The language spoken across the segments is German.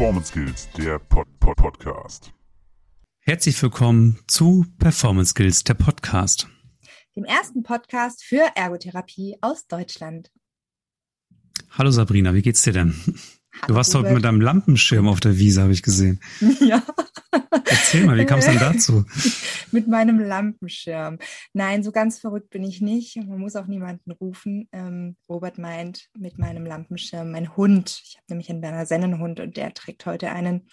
Performance Skills, der Pod -Pod Podcast. Herzlich willkommen zu Performance Skills, der Podcast. Dem ersten Podcast für Ergotherapie aus Deutschland. Hallo Sabrina, wie geht's dir denn? Du warst heute mit deinem Lampenschirm auf der Wiese, habe ich gesehen. Ja. Erzähl mal, wie kam es denn dazu? mit meinem Lampenschirm. Nein, so ganz verrückt bin ich nicht. Man muss auch niemanden rufen. Ähm, Robert meint mit meinem Lampenschirm mein Hund. Ich habe nämlich einen Berner Sennenhund und der trägt heute einen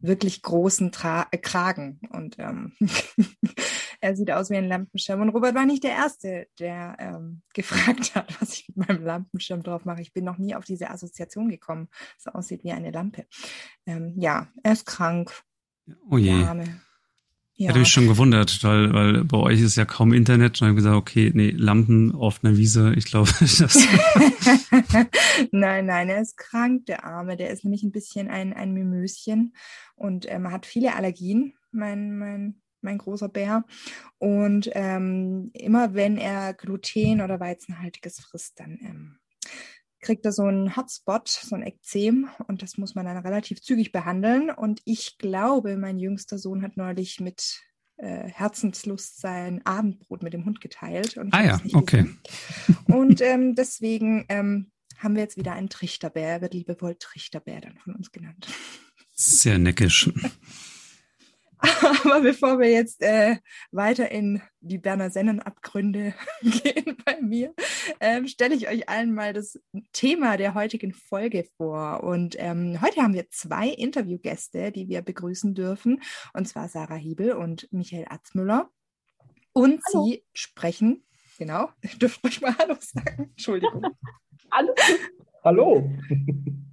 wirklich großen Tra äh, Kragen. Und ähm, er sieht aus wie ein Lampenschirm. Und Robert war nicht der Erste, der ähm, gefragt hat, was ich mit meinem Lampenschirm drauf mache. Ich bin noch nie auf diese Assoziation gekommen, dass es aussieht wie eine Lampe. Ähm, ja, er ist krank. Oh je. Ja. Ich hatte mich schon gewundert, weil, weil bei euch ist ja kaum Internet. Und ich habe gesagt, okay, nee, Lampen auf einer Wiese, ich glaube, das. nein, nein, er ist krank, der Arme. Der ist nämlich ein bisschen ein, ein Mimöschen und ähm, hat viele Allergien, mein, mein, mein großer Bär. Und ähm, immer wenn er Gluten oder Weizenhaltiges frisst, dann ähm, kriegt er so einen Hotspot, so ein Ekzem und das muss man dann relativ zügig behandeln. Und ich glaube, mein jüngster Sohn hat neulich mit äh, Herzenslust sein Abendbrot mit dem Hund geteilt. ah ja, okay. Und ähm, deswegen ähm, haben wir jetzt wieder einen Trichterbär. Er wird liebevoll Trichterbär dann von uns genannt. Sehr neckisch. Aber bevor wir jetzt äh, weiter in die Berner Sennenabgründe gehen bei mir, ähm, stelle ich euch allen mal das Thema der heutigen Folge vor. Und ähm, heute haben wir zwei Interviewgäste, die wir begrüßen dürfen, und zwar Sarah Hiebel und Michael Atzmüller. Und Hallo. sie sprechen, genau, dürft euch mal Hallo sagen, Entschuldigung. Hallo. Hallo.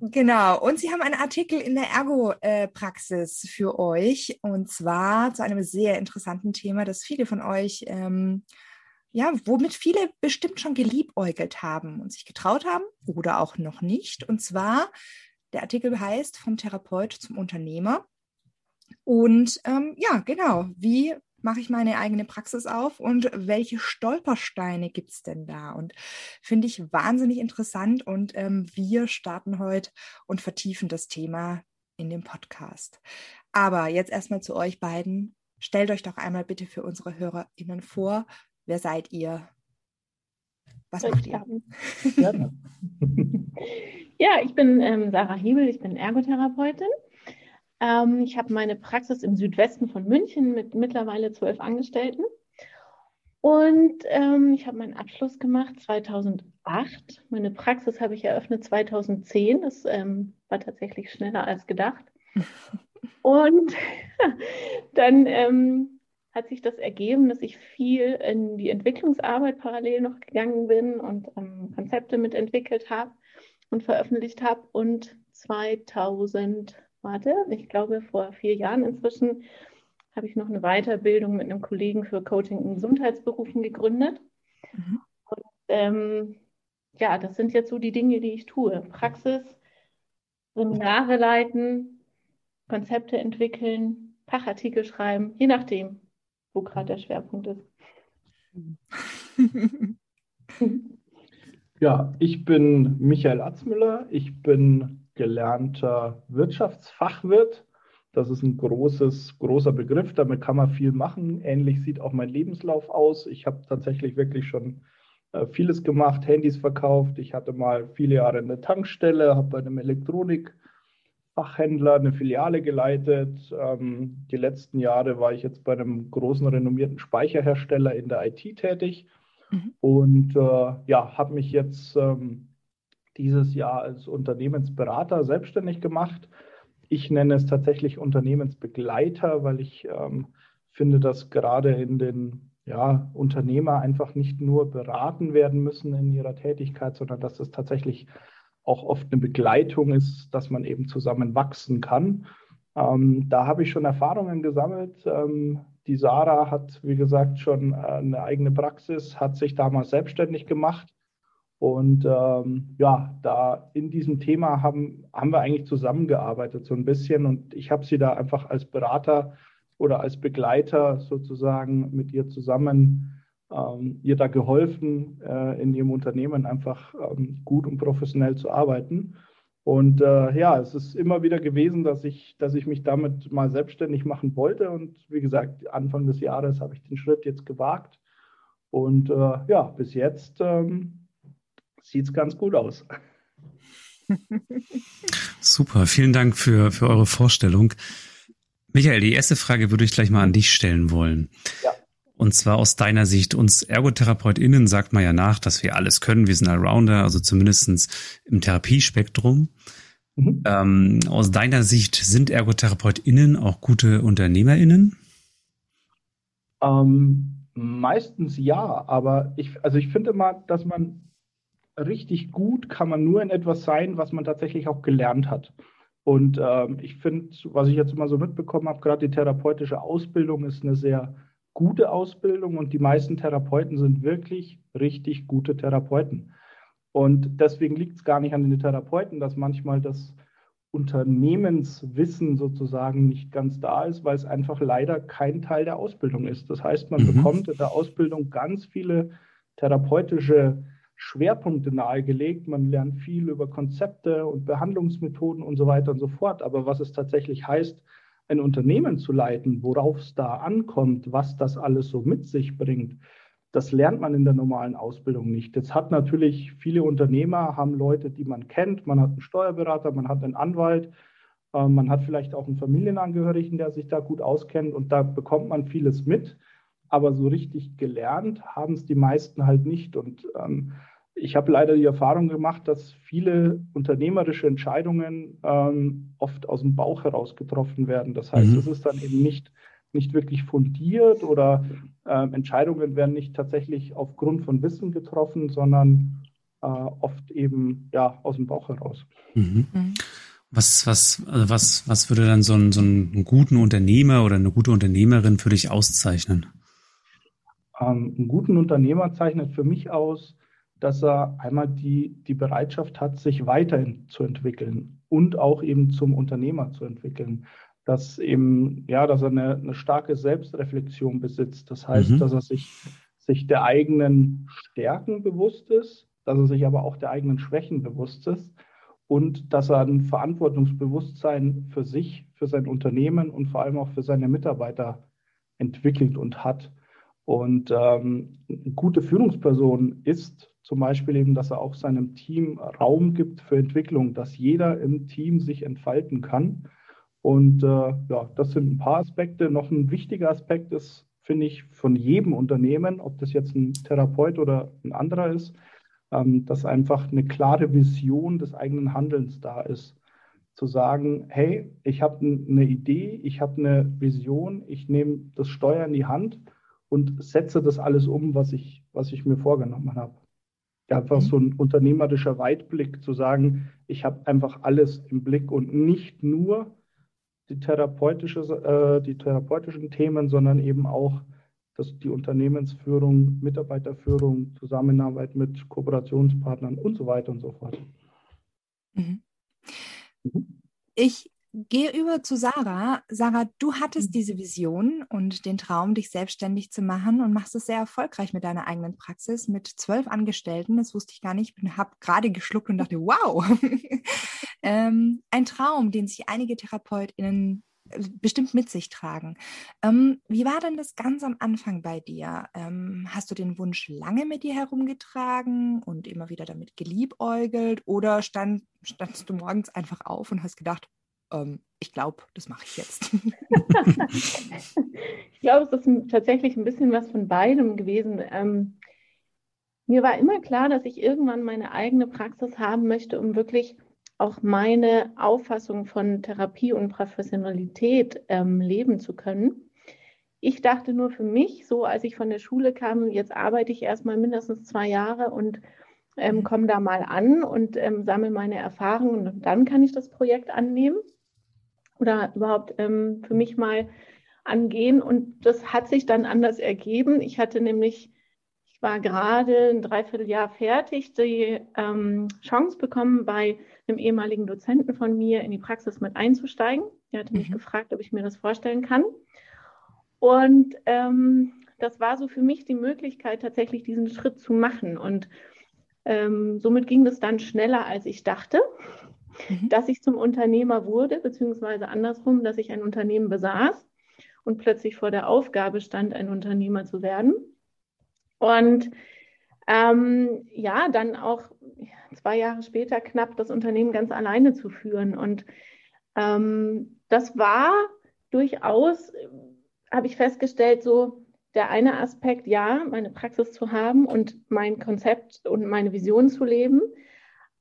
Genau, und Sie haben einen Artikel in der Ergo-Praxis für euch und zwar zu einem sehr interessanten Thema, das viele von euch, ähm, ja, womit viele bestimmt schon geliebäugelt haben und sich getraut haben oder auch noch nicht. Und zwar, der Artikel heißt Vom Therapeut zum Unternehmer. Und ähm, ja, genau, wie mache ich meine eigene Praxis auf und welche Stolpersteine gibt es denn da? Und finde ich wahnsinnig interessant und ähm, wir starten heute und vertiefen das Thema in dem Podcast. Aber jetzt erstmal zu euch beiden. Stellt euch doch einmal bitte für unsere HörerInnen vor. Wer seid ihr? Was macht ihr? Ja, ich bin ähm, Sarah Hebel, ich bin Ergotherapeutin ähm, ich habe meine Praxis im Südwesten von München mit mittlerweile zwölf Angestellten. Und ähm, ich habe meinen Abschluss gemacht 2008. Meine Praxis habe ich eröffnet 2010. Das ähm, war tatsächlich schneller als gedacht. Und dann ähm, hat sich das ergeben, dass ich viel in die Entwicklungsarbeit parallel noch gegangen bin und ähm, Konzepte mitentwickelt habe und veröffentlicht habe. Und 2000 warte, ich glaube vor vier Jahren inzwischen, habe ich noch eine Weiterbildung mit einem Kollegen für Coaching in Gesundheitsberufen gegründet. Mhm. Und ähm, ja, das sind jetzt so die Dinge, die ich tue. Praxis, Seminare leiten, Konzepte entwickeln, Fachartikel schreiben, je nachdem, wo gerade der Schwerpunkt ist. Ja, ich bin Michael Atzmüller. Ich bin gelernter Wirtschaftsfachwirt. Das ist ein großes, großer Begriff, damit kann man viel machen. Ähnlich sieht auch mein Lebenslauf aus. Ich habe tatsächlich wirklich schon äh, vieles gemacht, Handys verkauft. Ich hatte mal viele Jahre eine Tankstelle, habe bei einem Elektronikfachhändler eine Filiale geleitet. Ähm, die letzten Jahre war ich jetzt bei einem großen renommierten Speicherhersteller in der IT tätig mhm. und äh, ja, habe mich jetzt ähm, dieses Jahr als Unternehmensberater selbstständig gemacht. Ich nenne es tatsächlich Unternehmensbegleiter, weil ich ähm, finde, dass gerade in den ja, Unternehmer einfach nicht nur beraten werden müssen in ihrer Tätigkeit, sondern dass es tatsächlich auch oft eine Begleitung ist, dass man eben zusammen wachsen kann. Ähm, da habe ich schon Erfahrungen gesammelt. Ähm, die Sarah hat, wie gesagt, schon äh, eine eigene Praxis, hat sich damals selbstständig gemacht und ähm, ja, da in diesem Thema haben, haben wir eigentlich zusammengearbeitet so ein bisschen und ich habe sie da einfach als Berater oder als Begleiter sozusagen mit ihr zusammen ähm, ihr da geholfen, äh, in ihrem Unternehmen einfach ähm, gut und professionell zu arbeiten. Und äh, ja, es ist immer wieder gewesen, dass ich, dass ich mich damit mal selbstständig machen wollte. Und wie gesagt, Anfang des Jahres habe ich den Schritt jetzt gewagt. Und äh, ja, bis jetzt ähm, sieht es ganz gut aus. Super, vielen Dank für, für eure Vorstellung. Michael, die erste Frage würde ich gleich mal an dich stellen wollen. Ja. Und zwar aus deiner Sicht, uns ErgotherapeutInnen sagt man ja nach, dass wir alles können. Wir sind Allrounder, also zumindestens im Therapiespektrum. Mhm. Ähm, aus deiner Sicht, sind ErgotherapeutInnen auch gute UnternehmerInnen? Ähm, meistens ja, aber ich, also ich finde mal, dass man richtig gut kann man nur in etwas sein, was man tatsächlich auch gelernt hat. Und ähm, ich finde, was ich jetzt immer so mitbekommen habe, gerade die therapeutische Ausbildung ist eine sehr gute Ausbildung und die meisten Therapeuten sind wirklich richtig gute Therapeuten. Und deswegen liegt es gar nicht an den Therapeuten, dass manchmal das Unternehmenswissen sozusagen nicht ganz da ist, weil es einfach leider kein Teil der Ausbildung ist. Das heißt, man mhm. bekommt in der Ausbildung ganz viele therapeutische Schwerpunkte nahegelegt. Man lernt viel über Konzepte und Behandlungsmethoden und so weiter und so fort. Aber was es tatsächlich heißt, ein Unternehmen zu leiten, worauf es da ankommt, was das alles so mit sich bringt, das lernt man in der normalen Ausbildung nicht. Jetzt hat natürlich viele Unternehmer, haben Leute, die man kennt. Man hat einen Steuerberater, man hat einen Anwalt, äh, man hat vielleicht auch einen Familienangehörigen, der sich da gut auskennt und da bekommt man vieles mit. Aber so richtig gelernt haben es die meisten halt nicht. Und ähm, ich habe leider die Erfahrung gemacht, dass viele unternehmerische Entscheidungen ähm, oft aus dem Bauch heraus getroffen werden. Das heißt, mhm. es ist dann eben nicht, nicht wirklich fundiert oder äh, Entscheidungen werden nicht tatsächlich aufgrund von Wissen getroffen, sondern äh, oft eben ja, aus dem Bauch heraus. Mhm. Mhm. Was, was, also was, was würde dann so, ein, so einen guten Unternehmer oder eine gute Unternehmerin für dich auszeichnen? Ähm, einen guten Unternehmer zeichnet für mich aus, dass er einmal die, die Bereitschaft hat, sich weiterzuentwickeln und auch eben zum Unternehmer zu entwickeln. Dass eben, ja, dass er eine, eine starke Selbstreflexion besitzt. Das heißt, mhm. dass er sich, sich der eigenen Stärken bewusst ist, dass er sich aber auch der eigenen Schwächen bewusst ist und dass er ein Verantwortungsbewusstsein für sich, für sein Unternehmen und vor allem auch für seine Mitarbeiter entwickelt und hat. Und ähm, eine gute Führungsperson ist zum Beispiel eben, dass er auch seinem Team Raum gibt für Entwicklung, dass jeder im Team sich entfalten kann. Und äh, ja, das sind ein paar Aspekte. Noch ein wichtiger Aspekt ist, finde ich, von jedem Unternehmen, ob das jetzt ein Therapeut oder ein anderer ist, ähm, dass einfach eine klare Vision des eigenen Handelns da ist. Zu sagen, hey, ich habe eine Idee, ich habe eine Vision, ich nehme das Steuer in die Hand und setze das alles um, was ich, was ich mir vorgenommen habe einfach mhm. so ein unternehmerischer Weitblick zu sagen, ich habe einfach alles im Blick und nicht nur die, therapeutische, äh, die therapeutischen Themen, sondern eben auch das, die Unternehmensführung, Mitarbeiterführung, Zusammenarbeit mit Kooperationspartnern und so weiter und so fort. Mhm. Mhm. Ich gehe über zu Sarah. Sarah, du hattest mhm. diese Vision und den Traum, dich selbstständig zu machen und machst es sehr erfolgreich mit deiner eigenen Praxis mit zwölf Angestellten. Das wusste ich gar nicht. Ich habe gerade geschluckt und dachte, wow, ähm, ein Traum, den sich einige TherapeutInnen äh, bestimmt mit sich tragen. Ähm, wie war denn das ganz am Anfang bei dir? Ähm, hast du den Wunsch lange mit dir herumgetragen und immer wieder damit geliebäugelt oder stand, standst du morgens einfach auf und hast gedacht, ähm, ich glaube, das mache ich jetzt. ich glaube, es ist tatsächlich ein bisschen was von beidem gewesen. Ähm, mir war immer klar, dass ich irgendwann meine eigene Praxis haben möchte, um wirklich auch meine Auffassung von Therapie und Professionalität ähm, leben zu können. Ich dachte nur für mich, so als ich von der Schule kam, jetzt arbeite ich erstmal mindestens zwei Jahre und ähm, mhm. komme da mal an und ähm, sammle meine Erfahrungen und dann kann ich das Projekt annehmen oder überhaupt ähm, für mich mal angehen. Und das hat sich dann anders ergeben. Ich hatte nämlich, ich war gerade ein Dreivierteljahr fertig, die ähm, Chance bekommen, bei einem ehemaligen Dozenten von mir in die Praxis mit einzusteigen. Er hatte mich mhm. gefragt, ob ich mir das vorstellen kann. Und ähm, das war so für mich die Möglichkeit, tatsächlich diesen Schritt zu machen. Und ähm, somit ging das dann schneller, als ich dachte. Mhm. dass ich zum Unternehmer wurde, beziehungsweise andersrum, dass ich ein Unternehmen besaß und plötzlich vor der Aufgabe stand, ein Unternehmer zu werden. Und ähm, ja, dann auch zwei Jahre später knapp das Unternehmen ganz alleine zu führen. Und ähm, das war durchaus, habe ich festgestellt, so der eine Aspekt, ja, meine Praxis zu haben und mein Konzept und meine Vision zu leben.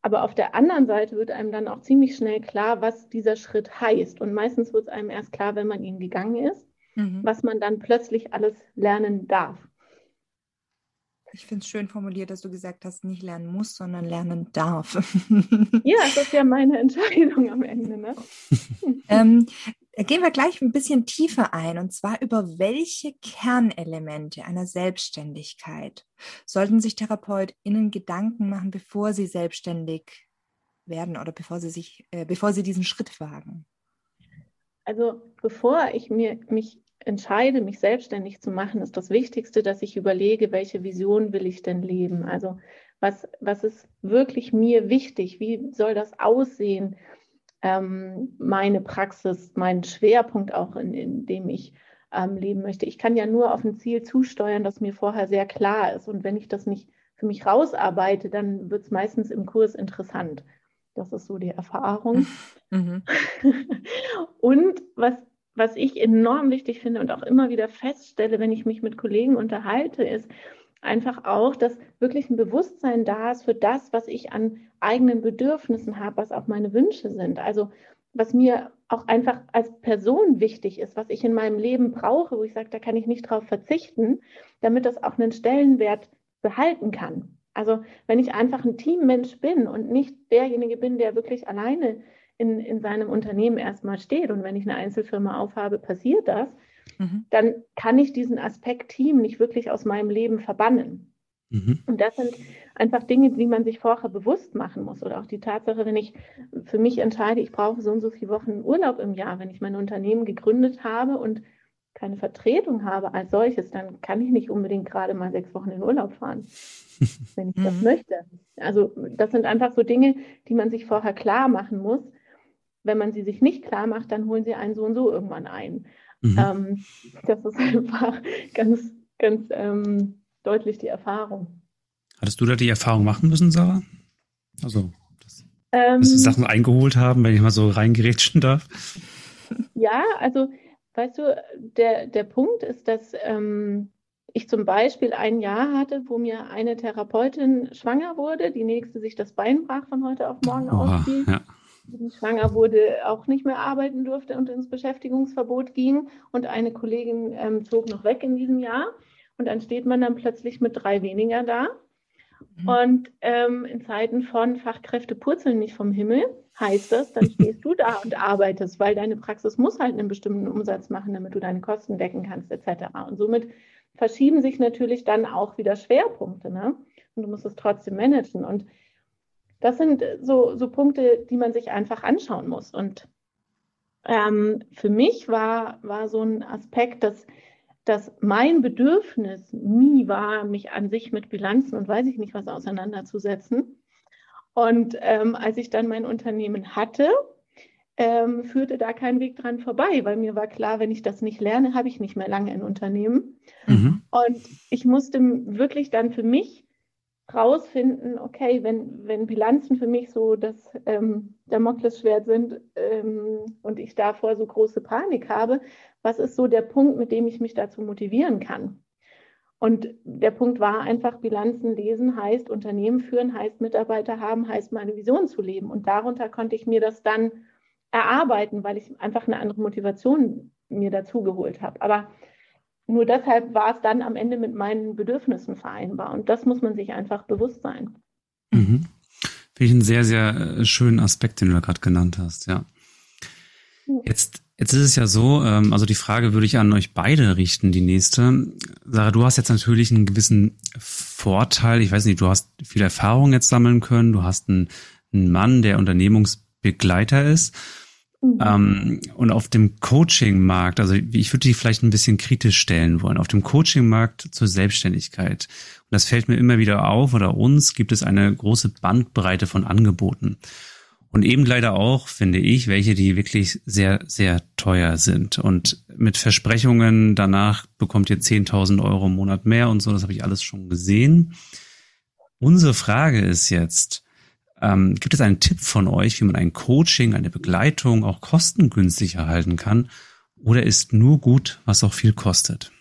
Aber auf der anderen Seite wird einem dann auch ziemlich schnell klar, was dieser Schritt heißt. Und meistens wird es einem erst klar, wenn man ihn gegangen ist, mhm. was man dann plötzlich alles lernen darf. Ich finde es schön formuliert, dass du gesagt hast, nicht lernen muss, sondern lernen darf. ja, das ist ja meine Entscheidung am Ende. Ne? ähm, gehen wir gleich ein bisschen tiefer ein, und zwar über welche Kernelemente einer Selbstständigkeit sollten sich TherapeutInnen Gedanken machen, bevor sie selbstständig werden oder bevor sie sich, äh, bevor sie diesen Schritt wagen? Also bevor ich mir mich entscheide, mich selbstständig zu machen, ist das Wichtigste, dass ich überlege, welche Vision will ich denn leben? Also was, was ist wirklich mir wichtig? Wie soll das aussehen? Ähm, meine Praxis, mein Schwerpunkt auch, in, in dem ich ähm, leben möchte. Ich kann ja nur auf ein Ziel zusteuern, das mir vorher sehr klar ist. Und wenn ich das nicht für mich rausarbeite, dann wird es meistens im Kurs interessant. Das ist so die Erfahrung. Mhm. Und was was ich enorm wichtig finde und auch immer wieder feststelle, wenn ich mich mit Kollegen unterhalte, ist einfach auch, dass wirklich ein Bewusstsein da ist für das, was ich an eigenen Bedürfnissen habe, was auch meine Wünsche sind. Also was mir auch einfach als Person wichtig ist, was ich in meinem Leben brauche, wo ich sage, da kann ich nicht drauf verzichten, damit das auch einen Stellenwert behalten kann. Also wenn ich einfach ein Teammensch bin und nicht derjenige bin, der wirklich alleine in, in seinem Unternehmen erstmal steht. Und wenn ich eine Einzelfirma aufhabe, passiert das, mhm. dann kann ich diesen Aspekt Team nicht wirklich aus meinem Leben verbannen. Mhm. Und das sind einfach Dinge, die man sich vorher bewusst machen muss. Oder auch die Tatsache, wenn ich für mich entscheide, ich brauche so und so viele Wochen Urlaub im Jahr, wenn ich mein Unternehmen gegründet habe und keine Vertretung habe als solches, dann kann ich nicht unbedingt gerade mal sechs Wochen in Urlaub fahren, wenn ich das mhm. möchte. Also das sind einfach so Dinge, die man sich vorher klar machen muss, wenn man sie sich nicht klar macht, dann holen sie einen so und so irgendwann ein. Mhm. Ähm, das ist einfach ganz, ganz ähm, deutlich die Erfahrung. Hattest du da die Erfahrung machen müssen, Sarah? Also, dass, ähm, dass die Sachen eingeholt haben, wenn ich mal so reingerätschen darf? Ja, also, weißt du, der, der Punkt ist, dass ähm, ich zum Beispiel ein Jahr hatte, wo mir eine Therapeutin schwanger wurde, die nächste sich das Bein brach von heute auf morgen Oha, ausfiel. Ja schwanger wurde, auch nicht mehr arbeiten durfte und ins Beschäftigungsverbot ging. Und eine Kollegin ähm, zog noch weg in diesem Jahr. Und dann steht man dann plötzlich mit drei weniger da. Mhm. Und ähm, in Zeiten von Fachkräfte purzeln nicht vom Himmel, heißt das, dann stehst du da und arbeitest, weil deine Praxis muss halt einen bestimmten Umsatz machen, damit du deine Kosten decken kannst, etc. Und somit verschieben sich natürlich dann auch wieder Schwerpunkte. Ne? Und du musst es trotzdem managen. Und das sind so, so Punkte, die man sich einfach anschauen muss. Und ähm, für mich war, war so ein Aspekt, dass, dass mein Bedürfnis nie war, mich an sich mit Bilanzen und weiß ich nicht was auseinanderzusetzen. Und ähm, als ich dann mein Unternehmen hatte, ähm, führte da kein Weg dran vorbei, weil mir war klar, wenn ich das nicht lerne, habe ich nicht mehr lange ein Unternehmen. Mhm. Und ich musste wirklich dann für mich rausfinden, okay, wenn, wenn Bilanzen für mich so das ähm, Damoklesschwert sind ähm, und ich davor so große Panik habe, was ist so der Punkt, mit dem ich mich dazu motivieren kann? Und der Punkt war einfach, Bilanzen lesen heißt Unternehmen führen, heißt Mitarbeiter haben, heißt meine Vision zu leben. Und darunter konnte ich mir das dann erarbeiten, weil ich einfach eine andere Motivation mir dazu geholt habe. Aber nur deshalb war es dann am Ende mit meinen Bedürfnissen vereinbar. Und das muss man sich einfach bewusst sein. Mhm. Finde ich einen sehr, sehr äh, schönen Aspekt, den du da gerade genannt hast, ja. Jetzt, jetzt ist es ja so, ähm, also die Frage würde ich an euch beide richten, die nächste. Sarah, du hast jetzt natürlich einen gewissen Vorteil. Ich weiß nicht, du hast viel Erfahrung jetzt sammeln können. Du hast einen, einen Mann, der Unternehmungsbegleiter ist. Mhm. Ähm, und auf dem Coaching-Markt, also ich würde die vielleicht ein bisschen kritisch stellen wollen, auf dem Coaching-Markt zur Selbstständigkeit. Und das fällt mir immer wieder auf, oder uns gibt es eine große Bandbreite von Angeboten. Und eben leider auch, finde ich, welche, die wirklich sehr, sehr teuer sind. Und mit Versprechungen, danach bekommt ihr 10.000 Euro im Monat mehr und so, das habe ich alles schon gesehen. Unsere Frage ist jetzt, ähm, gibt es einen Tipp von euch, wie man ein Coaching, eine Begleitung auch kostengünstig erhalten kann? Oder ist nur gut, was auch viel kostet?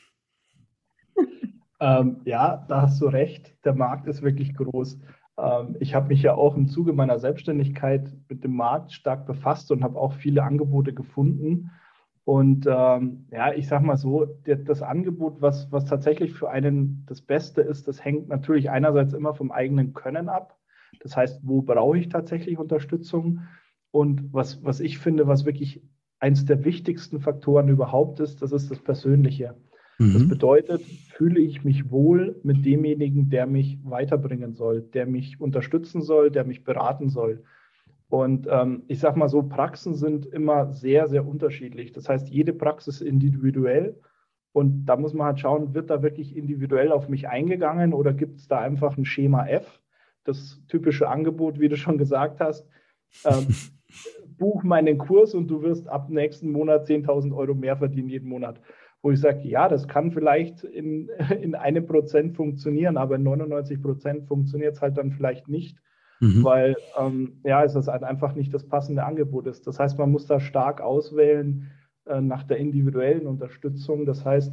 Ähm, ja, da hast du recht. Der Markt ist wirklich groß. Ähm, ich habe mich ja auch im Zuge meiner Selbstständigkeit mit dem Markt stark befasst und habe auch viele Angebote gefunden. Und ähm, ja, ich sage mal so, der, das Angebot, was, was tatsächlich für einen das Beste ist, das hängt natürlich einerseits immer vom eigenen Können ab. Das heißt, wo brauche ich tatsächlich Unterstützung? Und was, was ich finde, was wirklich eins der wichtigsten Faktoren überhaupt ist, das ist das Persönliche. Mhm. Das bedeutet, fühle ich mich wohl mit demjenigen, der mich weiterbringen soll, der mich unterstützen soll, der mich beraten soll. Und ähm, ich sage mal so, Praxen sind immer sehr, sehr unterschiedlich. Das heißt, jede Praxis individuell. Und da muss man halt schauen, wird da wirklich individuell auf mich eingegangen oder gibt es da einfach ein Schema F? Das typische Angebot, wie du schon gesagt hast. Ähm, buch meinen Kurs und du wirst ab nächsten Monat 10.000 Euro mehr verdienen jeden Monat wo ich sage, ja, das kann vielleicht in, in einem Prozent funktionieren, aber in 99 Prozent funktioniert es halt dann vielleicht nicht, mhm. weil ähm, ja, es ist halt einfach nicht das passende Angebot ist. Das heißt, man muss da stark auswählen äh, nach der individuellen Unterstützung. Das heißt,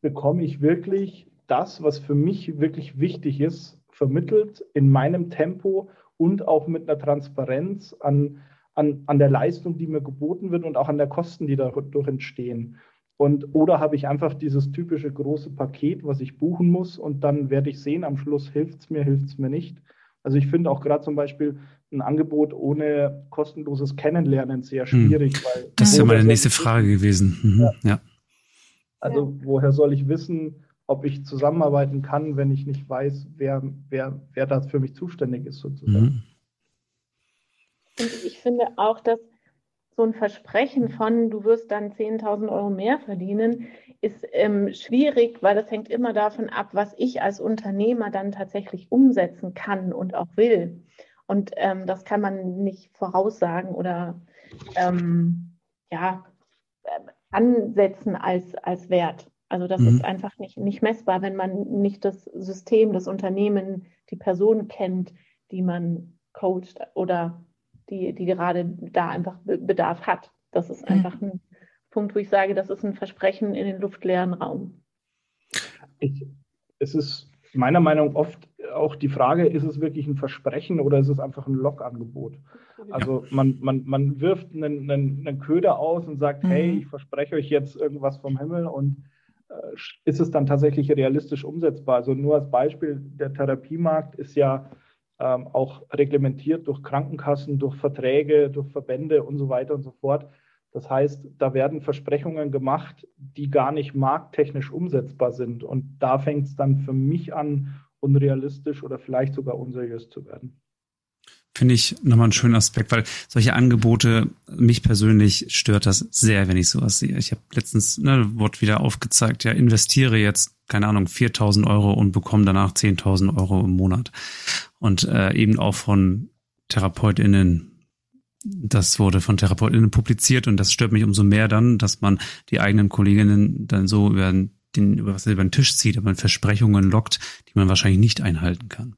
bekomme ich wirklich das, was für mich wirklich wichtig ist, vermittelt in meinem Tempo und auch mit einer Transparenz an, an, an der Leistung, die mir geboten wird und auch an der Kosten, die dadurch entstehen. Und, oder habe ich einfach dieses typische große Paket, was ich buchen muss und dann werde ich sehen, am Schluss hilft es mir, hilft es mir nicht. Also ich finde auch gerade zum Beispiel ein Angebot ohne kostenloses Kennenlernen sehr hm. schwierig. Hm. Weil das ist ja meine nächste Frage gewesen. Mhm. Ja. ja. Also woher soll ich wissen, ob ich zusammenarbeiten kann, wenn ich nicht weiß, wer, wer, wer da für mich zuständig ist sozusagen. Mhm. Und ich finde auch, dass so ein Versprechen von, du wirst dann 10.000 Euro mehr verdienen, ist ähm, schwierig, weil das hängt immer davon ab, was ich als Unternehmer dann tatsächlich umsetzen kann und auch will. Und ähm, das kann man nicht voraussagen oder ähm, ja, äh, ansetzen als, als Wert. Also das mhm. ist einfach nicht, nicht messbar, wenn man nicht das System, das Unternehmen, die Person kennt, die man coacht oder die, die gerade da einfach Bedarf hat. Das ist einfach ein Punkt, wo ich sage, das ist ein Versprechen in den luftleeren Raum. Ich, es ist meiner Meinung nach oft auch die Frage, ist es wirklich ein Versprechen oder ist es einfach ein Logangebot? Also man, man, man wirft einen, einen, einen Köder aus und sagt, mhm. hey, ich verspreche euch jetzt irgendwas vom Himmel und ist es dann tatsächlich realistisch umsetzbar? Also nur als Beispiel, der Therapiemarkt ist ja ähm, auch reglementiert durch Krankenkassen, durch Verträge, durch Verbände und so weiter und so fort. Das heißt, da werden Versprechungen gemacht, die gar nicht markttechnisch umsetzbar sind. Und da fängt es dann für mich an, unrealistisch oder vielleicht sogar unseriös zu werden finde ich nochmal einen schönen Aspekt, weil solche Angebote, mich persönlich stört das sehr, wenn ich sowas sehe. Ich habe letztens, ne, wurde wieder aufgezeigt, ja, investiere jetzt, keine Ahnung, 4000 Euro und bekomme danach 10.000 Euro im Monat. Und äh, eben auch von TherapeutInnen, das wurde von TherapeutInnen publiziert und das stört mich umso mehr dann, dass man die eigenen Kolleginnen dann so über den, über was über den Tisch zieht, aber Versprechungen lockt, die man wahrscheinlich nicht einhalten kann.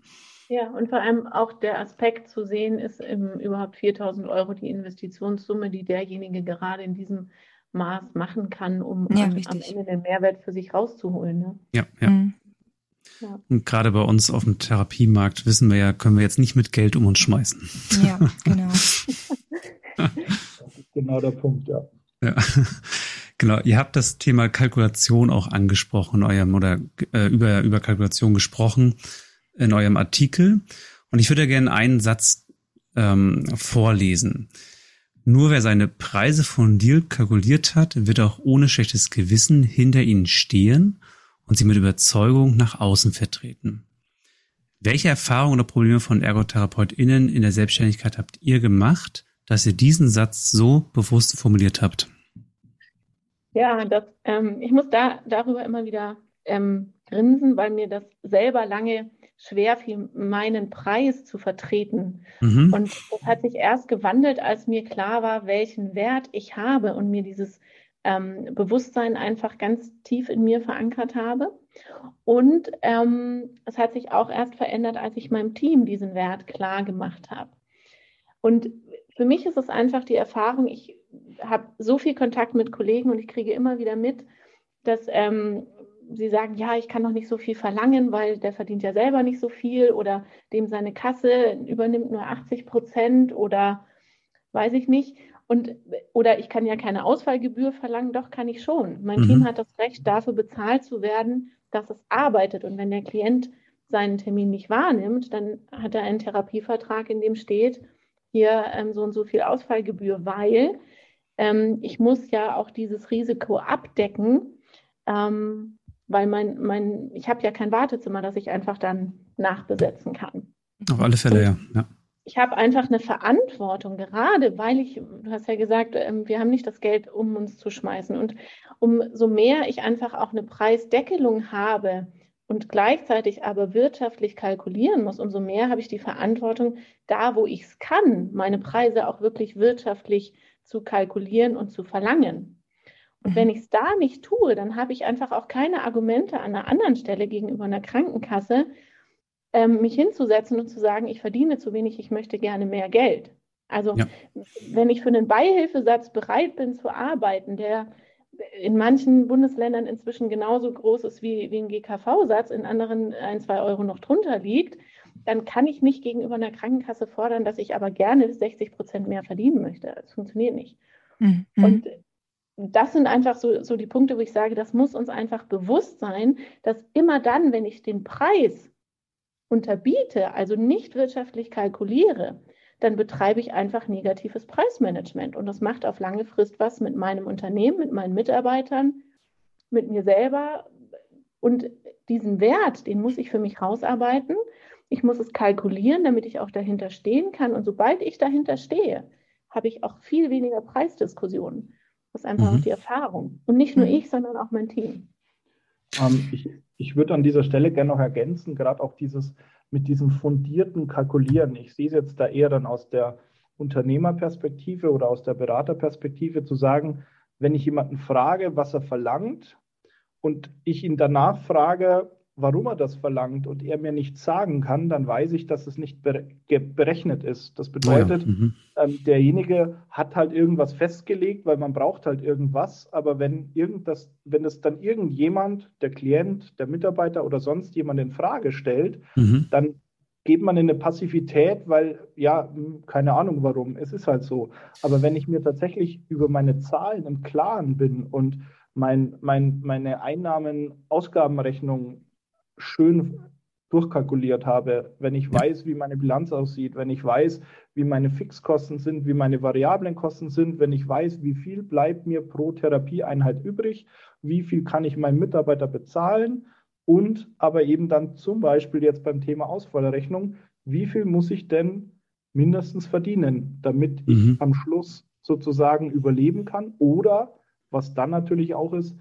Ja, und vor allem auch der Aspekt zu sehen, ist im, überhaupt 4000 Euro die Investitionssumme, die derjenige gerade in diesem Maß machen kann, um ja, am Ende den Mehrwert für sich rauszuholen. Ne? Ja, ja. Mhm. ja. Und gerade bei uns auf dem Therapiemarkt wissen wir ja, können wir jetzt nicht mit Geld um uns schmeißen. Ja, genau. das ist genau der Punkt, ja. Ja. Genau, ihr habt das Thema Kalkulation auch angesprochen, eurem oder äh, über, über Kalkulation gesprochen in eurem Artikel. Und ich würde gerne einen Satz ähm, vorlesen. Nur wer seine Preise von Deal kalkuliert hat, wird auch ohne schlechtes Gewissen hinter ihnen stehen und sie mit Überzeugung nach außen vertreten. Welche Erfahrungen oder Probleme von ErgotherapeutInnen in der Selbstständigkeit habt ihr gemacht, dass ihr diesen Satz so bewusst formuliert habt? Ja, das, ähm, ich muss da darüber immer wieder ähm, grinsen, weil mir das selber lange schwer fiel, meinen Preis zu vertreten. Mhm. Und das hat sich erst gewandelt, als mir klar war, welchen Wert ich habe und mir dieses ähm, Bewusstsein einfach ganz tief in mir verankert habe. Und ähm, es hat sich auch erst verändert, als ich meinem Team diesen Wert klar gemacht habe. Und für mich ist es einfach die Erfahrung, ich habe so viel Kontakt mit Kollegen und ich kriege immer wieder mit, dass ähm, sie sagen, ja, ich kann doch nicht so viel verlangen, weil der verdient ja selber nicht so viel oder dem seine Kasse übernimmt nur 80 Prozent oder weiß ich nicht. Und, oder ich kann ja keine Ausfallgebühr verlangen, doch kann ich schon. Mein mhm. Team hat das Recht, dafür bezahlt zu werden, dass es arbeitet. Und wenn der Klient seinen Termin nicht wahrnimmt, dann hat er einen Therapievertrag, in dem steht, hier ähm, so und so viel Ausfallgebühr, weil ähm, ich muss ja auch dieses Risiko abdecken, ähm, weil mein, mein, ich habe ja kein Wartezimmer, das ich einfach dann nachbesetzen kann. Auf alle Fälle, ja. ja ich habe einfach eine Verantwortung, gerade weil ich, du hast ja gesagt, ähm, wir haben nicht das Geld, um uns zu schmeißen. Und umso mehr ich einfach auch eine Preisdeckelung habe und gleichzeitig aber wirtschaftlich kalkulieren muss, umso mehr habe ich die Verantwortung, da wo ich es kann, meine Preise auch wirklich wirtschaftlich zu kalkulieren und zu verlangen. Und wenn ich es da nicht tue, dann habe ich einfach auch keine Argumente an einer anderen Stelle gegenüber einer Krankenkasse, ähm, mich hinzusetzen und zu sagen, ich verdiene zu wenig, ich möchte gerne mehr Geld. Also ja. wenn ich für einen Beihilfesatz bereit bin zu arbeiten, der in manchen Bundesländern inzwischen genauso groß ist wie, wie ein GKV-Satz, in anderen ein, zwei Euro noch drunter liegt, dann kann ich nicht gegenüber einer Krankenkasse fordern, dass ich aber gerne 60 Prozent mehr verdienen möchte. Das funktioniert nicht. Mhm. Und das sind einfach so, so die Punkte, wo ich sage, das muss uns einfach bewusst sein, dass immer dann, wenn ich den Preis unterbiete, also nicht wirtschaftlich kalkuliere, dann betreibe ich einfach negatives Preismanagement. Und das macht auf lange Frist was mit meinem Unternehmen, mit meinen Mitarbeitern, mit mir selber. Und diesen Wert, den muss ich für mich rausarbeiten. Ich muss es kalkulieren, damit ich auch dahinter stehen kann. Und sobald ich dahinter stehe, habe ich auch viel weniger Preisdiskussionen. Das ist einfach mhm. die Erfahrung. Und nicht nur mhm. ich, sondern auch mein Team. Ähm, ich ich würde an dieser Stelle gerne noch ergänzen, gerade auch dieses mit diesem fundierten Kalkulieren. Ich sehe es jetzt da eher dann aus der Unternehmerperspektive oder aus der Beraterperspektive zu sagen, wenn ich jemanden frage, was er verlangt und ich ihn danach frage, warum er das verlangt und er mir nichts sagen kann, dann weiß ich, dass es nicht berechnet ist. Das bedeutet, ja, mhm. ähm, derjenige hat halt irgendwas festgelegt, weil man braucht halt irgendwas, aber wenn irgendwas, wenn es dann irgendjemand, der Klient, der Mitarbeiter oder sonst jemand in Frage stellt, mhm. dann geht man in eine Passivität, weil ja, hm, keine Ahnung warum, es ist halt so. Aber wenn ich mir tatsächlich über meine Zahlen im Klaren bin und mein, mein, meine Einnahmen-Ausgabenrechnung schön durchkalkuliert habe, wenn ich weiß, wie meine Bilanz aussieht, wenn ich weiß, wie meine Fixkosten sind, wie meine variablen Kosten sind, wenn ich weiß, wie viel bleibt mir pro Therapieeinheit übrig, wie viel kann ich meinem Mitarbeiter bezahlen und aber eben dann zum Beispiel jetzt beim Thema Ausfallrechnung, wie viel muss ich denn mindestens verdienen, damit ich mhm. am Schluss sozusagen überleben kann oder was dann natürlich auch ist,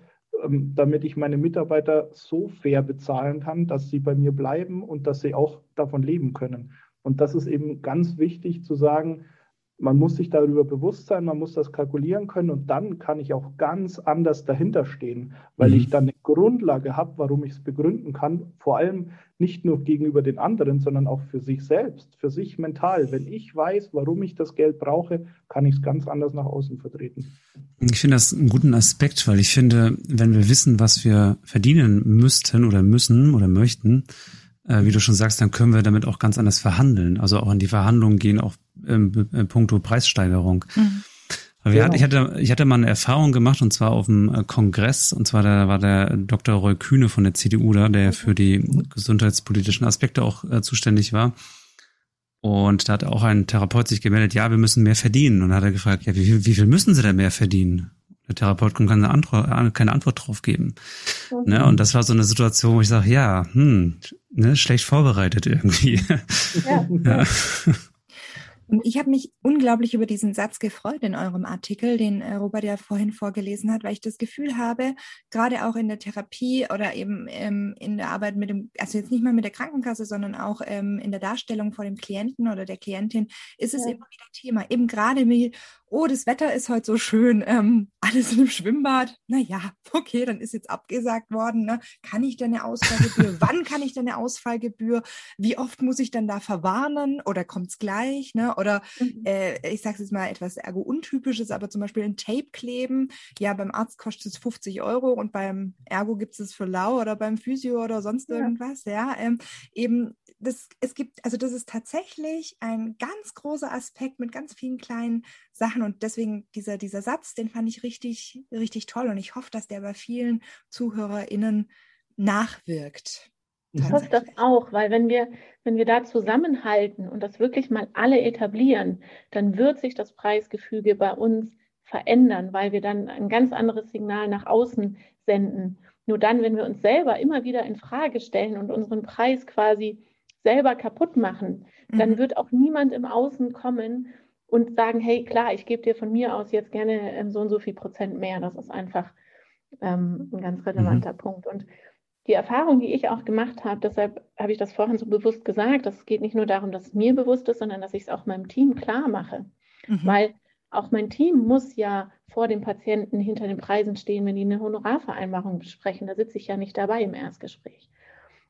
damit ich meine Mitarbeiter so fair bezahlen kann, dass sie bei mir bleiben und dass sie auch davon leben können. Und das ist eben ganz wichtig zu sagen, man muss sich darüber bewusst sein, man muss das kalkulieren können und dann kann ich auch ganz anders dahinter stehen, weil mhm. ich dann eine Grundlage habe, warum ich es begründen kann, vor allem nicht nur gegenüber den anderen, sondern auch für sich selbst, für sich mental. Wenn ich weiß, warum ich das Geld brauche, kann ich es ganz anders nach außen vertreten. Ich finde das einen guten Aspekt, weil ich finde, wenn wir wissen, was wir verdienen müssten oder müssen oder möchten, äh, wie du schon sagst, dann können wir damit auch ganz anders verhandeln. Also auch in die Verhandlungen gehen, auch im, im puncto Preissteigerung. Mhm. Wir genau. ich, hatte, ich hatte mal eine Erfahrung gemacht und zwar auf dem äh, Kongress und zwar da war der Dr. Roy Kühne von der CDU da, der für die gesundheitspolitischen Aspekte auch äh, zuständig war. Und da hat auch ein Therapeut sich gemeldet, ja, wir müssen mehr verdienen. Und da hat er gefragt, ja, wie viel, wie viel müssen Sie denn mehr verdienen? Der Therapeut kann keine Antwort, äh, keine Antwort drauf geben. Mhm. Ne? Und das war so eine Situation, wo ich sage, ja, hm, ne, schlecht vorbereitet irgendwie. Ja. ja. Ich habe mich unglaublich über diesen Satz gefreut in eurem Artikel, den äh, Robert ja vorhin vorgelesen hat, weil ich das Gefühl habe, gerade auch in der Therapie oder eben ähm, in der Arbeit mit dem, also jetzt nicht mal mit der Krankenkasse, sondern auch ähm, in der Darstellung vor dem Klienten oder der Klientin, ist es ja. immer wieder Thema. Eben gerade wie, oh, das Wetter ist heute so schön, ähm, alles in einem Schwimmbad. Naja, okay, dann ist jetzt abgesagt worden. Ne? Kann ich denn eine Ausfallgebühr? Wann kann ich denn eine Ausfallgebühr? Wie oft muss ich dann da verwarnen oder kommt es gleich? Ne? Oder mhm. äh, ich sage es jetzt mal etwas ergo untypisches, aber zum Beispiel ein Tape kleben. Ja, beim Arzt kostet es 50 Euro und beim Ergo gibt es es für lau oder beim Physio oder sonst irgendwas. Ja, ähm, eben das, es gibt, also das ist tatsächlich ein ganz großer Aspekt mit ganz vielen kleinen Sachen und deswegen dieser, dieser Satz, den fand ich richtig, richtig toll und ich hoffe, dass der bei vielen ZuhörerInnen nachwirkt. Ich hoffe das auch, weil wenn wir, wenn wir da zusammenhalten und das wirklich mal alle etablieren, dann wird sich das Preisgefüge bei uns verändern, weil wir dann ein ganz anderes Signal nach außen senden. Nur dann, wenn wir uns selber immer wieder in Frage stellen und unseren Preis quasi selber kaputt machen, mhm. dann wird auch niemand im Außen kommen und sagen, hey, klar, ich gebe dir von mir aus jetzt gerne ähm, so und so viel Prozent mehr. Das ist einfach ähm, ein ganz relevanter mhm. Punkt. Und die Erfahrung, die ich auch gemacht habe, deshalb habe ich das vorhin so bewusst gesagt, das geht nicht nur darum, dass es mir bewusst ist, sondern dass ich es auch meinem Team klar mache. Mhm. Weil auch mein Team muss ja vor dem Patienten hinter den Preisen stehen, wenn die eine Honorarvereinbarung besprechen. Da sitze ich ja nicht dabei im Erstgespräch.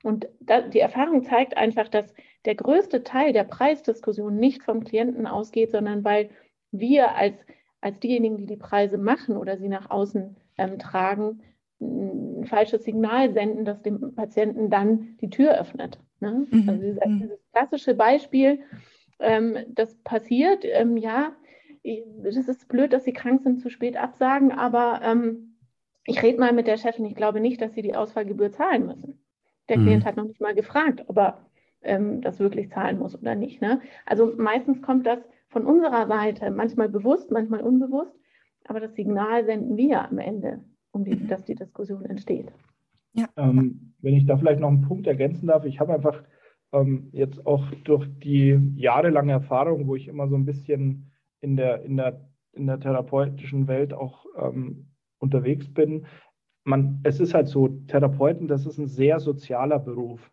Und da, die Erfahrung zeigt einfach, dass der größte Teil der Preisdiskussion nicht vom Klienten ausgeht, sondern weil wir als, als diejenigen, die die Preise machen oder sie nach außen ähm, tragen, ein falsches Signal senden, das dem Patienten dann die Tür öffnet. Ne? Mhm. Also dieses, mhm. dieses, klassische Beispiel, ähm, das passiert, ähm, ja, das ist blöd, dass sie krank sind, zu spät absagen, aber ähm, ich rede mal mit der Chefin, ich glaube nicht, dass sie die Ausfallgebühr zahlen müssen. Der mhm. Klient hat noch nicht mal gefragt, ob er ähm, das wirklich zahlen muss oder nicht. Ne? Also meistens kommt das von unserer Seite, manchmal bewusst, manchmal unbewusst, aber das Signal senden wir am Ende, um die, dass die Diskussion entsteht. Ja. Ähm, wenn ich da vielleicht noch einen Punkt ergänzen darf, ich habe einfach ähm, jetzt auch durch die jahrelange Erfahrung, wo ich immer so ein bisschen in der, in der, in der therapeutischen Welt auch ähm, unterwegs bin, man, es ist halt so, Therapeuten, das ist ein sehr sozialer Beruf.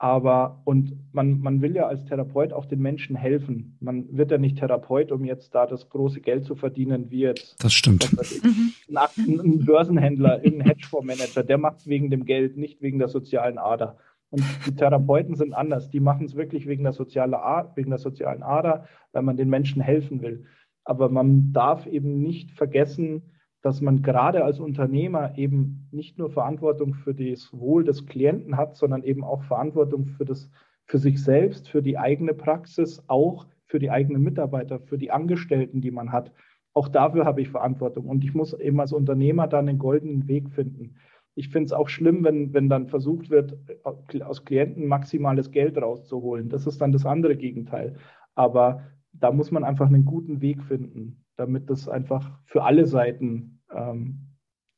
Aber, und man, man will ja als Therapeut auch den Menschen helfen. Man wird ja nicht Therapeut, um jetzt da das große Geld zu verdienen, wie jetzt. Das stimmt. Mhm. Ein, ein Börsenhändler, irgendein Hedgefondsmanager, der macht es wegen dem Geld, nicht wegen der sozialen Ader. Und die Therapeuten sind anders. Die machen es wirklich wegen der, soziale, wegen der sozialen Ader, weil man den Menschen helfen will. Aber man darf eben nicht vergessen, dass man gerade als Unternehmer eben nicht nur Verantwortung für das Wohl des Klienten hat, sondern eben auch Verantwortung für, das, für sich selbst, für die eigene Praxis, auch für die eigenen Mitarbeiter, für die Angestellten, die man hat. Auch dafür habe ich Verantwortung und ich muss eben als Unternehmer dann einen goldenen Weg finden. Ich finde es auch schlimm, wenn, wenn dann versucht wird, aus Klienten maximales Geld rauszuholen. Das ist dann das andere Gegenteil. Aber da muss man einfach einen guten Weg finden damit das einfach für alle Seiten ähm,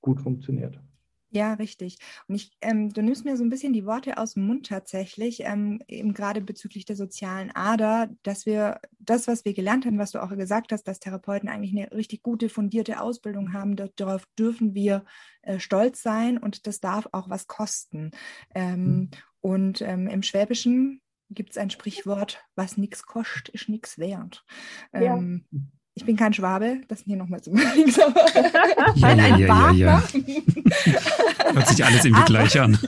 gut funktioniert. Ja, richtig. Und ich, ähm, du nimmst mir so ein bisschen die Worte aus dem Mund tatsächlich, ähm, eben gerade bezüglich der sozialen Ader, dass wir das, was wir gelernt haben, was du auch gesagt hast, dass Therapeuten eigentlich eine richtig gute, fundierte Ausbildung haben, darauf dürfen wir äh, stolz sein und das darf auch was kosten. Ähm, mhm. Und ähm, im Schwäbischen gibt es ein Sprichwort, was nichts kostet, ist nichts wert. Ja. Ich bin kein Schwabe, das hier nochmal zu machen. Ich ja, ja, ja, ja, Hört sich alles irgendwie gleich an.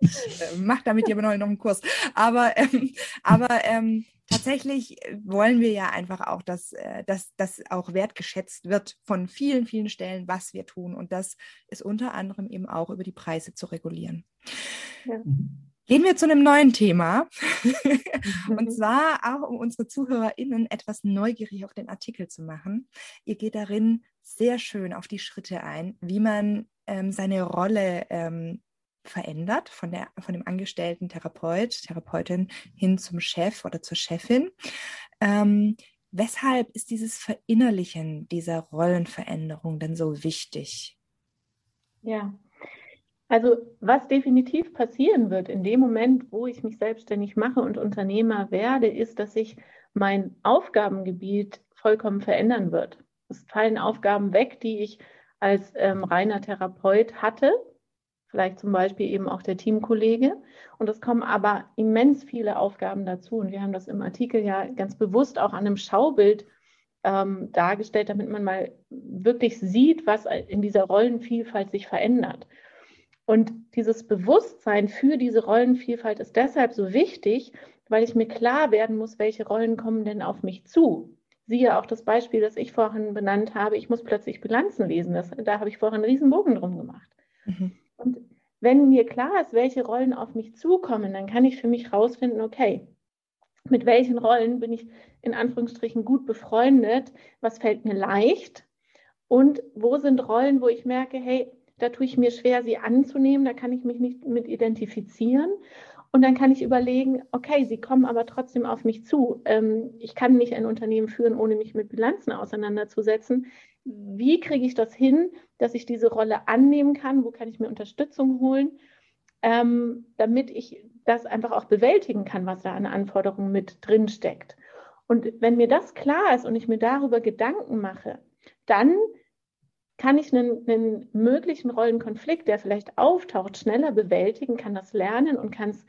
Mach damit aber noch einen Kurs. Aber, ähm, aber ähm, tatsächlich wollen wir ja einfach auch, dass, äh, dass das auch wertgeschätzt wird von vielen, vielen Stellen, was wir tun. Und das ist unter anderem eben auch über die Preise zu regulieren. Ja. Gehen wir zu einem neuen Thema. Und zwar auch, um unsere ZuhörerInnen etwas neugierig auf den Artikel zu machen. Ihr geht darin sehr schön auf die Schritte ein, wie man ähm, seine Rolle ähm, verändert von, der, von dem angestellten Therapeut, Therapeutin hin zum Chef oder zur Chefin. Ähm, weshalb ist dieses Verinnerlichen dieser Rollenveränderung denn so wichtig? Ja, Also was definitiv passieren wird in dem Moment, wo ich mich selbstständig mache und Unternehmer werde, ist, dass sich mein Aufgabengebiet vollkommen verändern wird. Es fallen Aufgaben weg, die ich als ähm, reiner Therapeut hatte, vielleicht zum Beispiel eben auch der Teamkollege. Und es kommen aber immens viele Aufgaben dazu. Und wir haben das im Artikel ja ganz bewusst auch an einem Schaubild ähm, dargestellt, damit man mal wirklich sieht, was in dieser Rollenvielfalt sich verändert. Und dieses Bewusstsein für diese Rollenvielfalt ist deshalb so wichtig, weil ich mir klar werden muss, welche Rollen kommen denn auf mich zu. Siehe auch das Beispiel, das ich vorhin benannt habe, ich muss plötzlich Bilanzen lesen. Das, da habe ich vorhin einen Riesenbogen drum gemacht. Mhm. Und wenn mir klar ist, welche Rollen auf mich zukommen, dann kann ich für mich rausfinden, okay, mit welchen Rollen bin ich in Anführungsstrichen gut befreundet, was fällt mir leicht und wo sind Rollen, wo ich merke, hey, da tue ich mir schwer, sie anzunehmen, da kann ich mich nicht mit identifizieren. Und dann kann ich überlegen, okay, sie kommen aber trotzdem auf mich zu. Ähm, ich kann nicht ein Unternehmen führen, ohne mich mit Bilanzen auseinanderzusetzen. Wie kriege ich das hin, dass ich diese Rolle annehmen kann? Wo kann ich mir Unterstützung holen, ähm, damit ich das einfach auch bewältigen kann, was da an Anforderungen mit drin steckt? Und wenn mir das klar ist und ich mir darüber Gedanken mache, dann kann ich einen, einen, möglichen Rollenkonflikt, der vielleicht auftaucht, schneller bewältigen, kann das lernen und kann es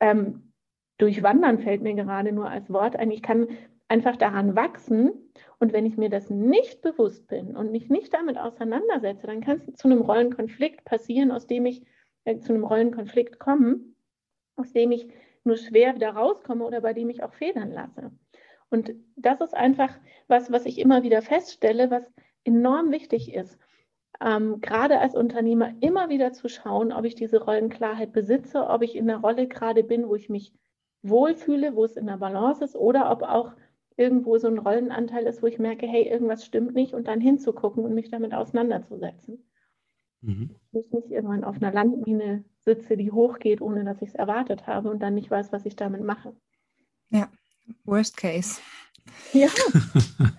ähm, durchwandern, fällt mir gerade nur als Wort ein. Ich kann einfach daran wachsen. Und wenn ich mir das nicht bewusst bin und mich nicht damit auseinandersetze, dann kann es zu einem Rollenkonflikt passieren, aus dem ich äh, zu einem Rollenkonflikt kommen, aus dem ich nur schwer wieder rauskomme oder bei dem ich auch federn lasse. Und das ist einfach was, was ich immer wieder feststelle, was enorm wichtig ist, ähm, gerade als Unternehmer immer wieder zu schauen, ob ich diese Rollenklarheit besitze, ob ich in der Rolle gerade bin, wo ich mich wohlfühle, wo es in der Balance ist oder ob auch irgendwo so ein Rollenanteil ist, wo ich merke, hey, irgendwas stimmt nicht und dann hinzugucken und mich damit auseinanderzusetzen. Mhm. Ich nicht irgendwann auf einer Landmine sitze, die hochgeht, ohne dass ich es erwartet habe und dann nicht weiß, was ich damit mache. Ja, worst case. Ja.